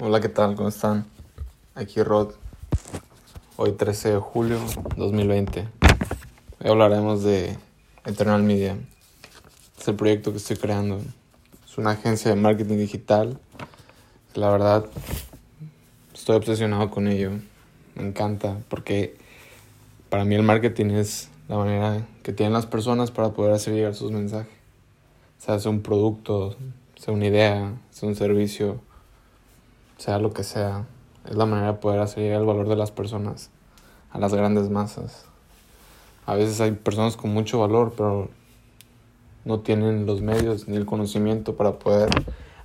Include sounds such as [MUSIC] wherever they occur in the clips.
Hola, ¿qué tal? ¿Cómo están? Aquí Rod. Hoy 13 de julio 2020. Hoy hablaremos de Eternal Media. Es el proyecto que estoy creando. Es una agencia de marketing digital. La verdad, estoy obsesionado con ello. Me encanta porque para mí el marketing es la manera que tienen las personas para poder hacer llegar sus mensajes. Sea, sea un producto, sea una idea, sea un servicio sea lo que sea, es la manera de poder hacer llegar el valor de las personas a las grandes masas. A veces hay personas con mucho valor, pero no tienen los medios ni el conocimiento para poder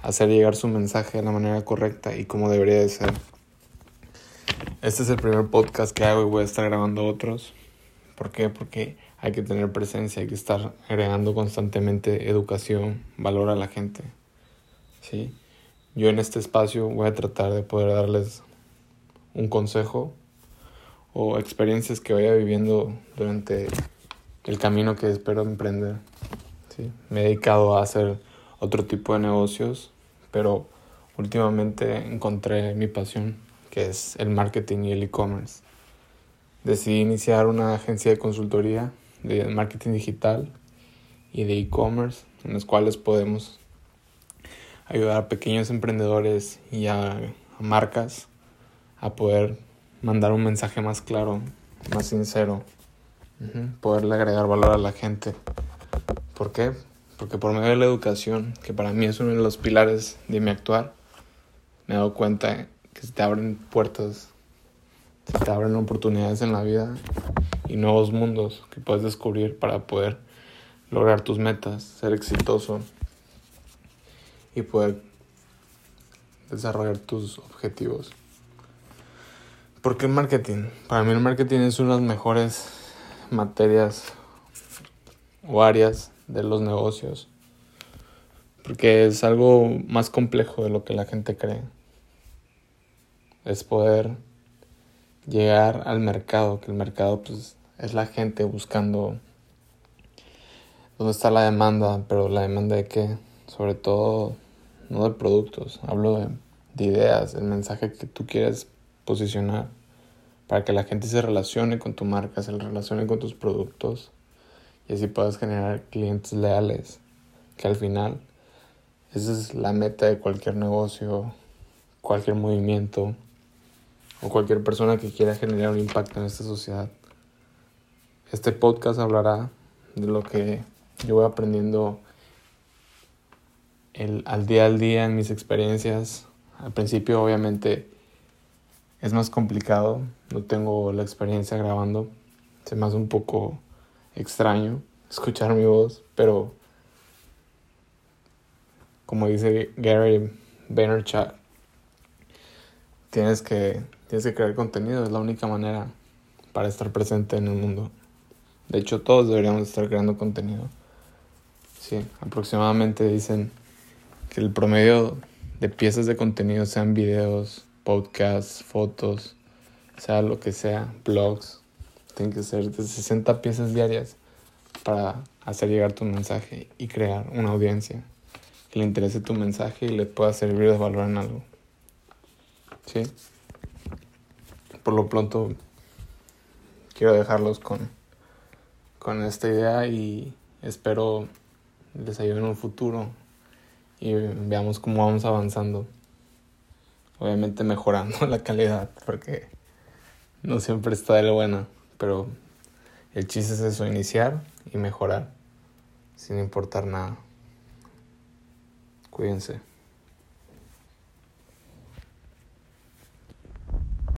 hacer llegar su mensaje de la manera correcta y como debería de ser. Este es el primer podcast que hago y voy a estar grabando otros. ¿Por qué? Porque hay que tener presencia, hay que estar agregando constantemente educación, valor a la gente. ¿Sí? Yo en este espacio voy a tratar de poder darles un consejo o experiencias que vaya viviendo durante el camino que espero emprender. ¿sí? Me he dedicado a hacer otro tipo de negocios, pero últimamente encontré mi pasión, que es el marketing y el e-commerce. Decidí iniciar una agencia de consultoría de marketing digital y de e-commerce, en las cuales podemos ayudar a pequeños emprendedores y a, marcas a poder mandar un mensaje más claro, más sincero, poderle agregar valor a la gente. ¿Por qué? Porque por medio de la educación, que para mí es uno de los pilares de mi actuar, me he dado cuenta que se te abren puertas, se te abren oportunidades en la vida y nuevos mundos que puedes descubrir para poder lograr tus metas, ser exitoso y poder desarrollar tus objetivos. ¿Por qué marketing? Para mí el marketing es una de las mejores materias o áreas de los negocios. Porque es algo más complejo de lo que la gente cree. Es poder llegar al mercado, que el mercado pues, es la gente buscando dónde está la demanda, pero la demanda de qué? Sobre todo no de productos, hablo de, ideas, el mensaje que tú quieres posicionar para que la gente se relacione con tu marca, se relacione con tus productos y así puedas generar clientes leales, que al final esa es la meta de cualquier negocio, cualquier movimiento o cualquier persona que quiera generar un impacto en esta sociedad. Este podcast hablará de lo que yo voy aprendiendo el, al día al día en mis experiencias. Al principio obviamente es más complicado, no tengo la experiencia grabando, se me hace un poco extraño escuchar mi voz, pero como dice Gary Vaynerchuk, tienes que, tienes que crear contenido, es la única manera para estar presente en el mundo. De hecho, todos deberíamos estar creando contenido. Sí, aproximadamente dicen que el promedio de piezas de contenido sean videos, podcasts, fotos, sea lo que sea, blogs, tienen que ser de 60 piezas diarias para hacer llegar tu mensaje y crear una audiencia que le interese tu mensaje y le pueda servir de valor en algo. ¿Sí? Por lo pronto quiero dejarlos con, con esta idea y espero les ayude en un futuro y veamos cómo vamos avanzando. Obviamente mejorando [LAUGHS] la calidad porque no siempre está de lo buena, pero el chiste es eso, iniciar y mejorar sin importar nada. Cuídense.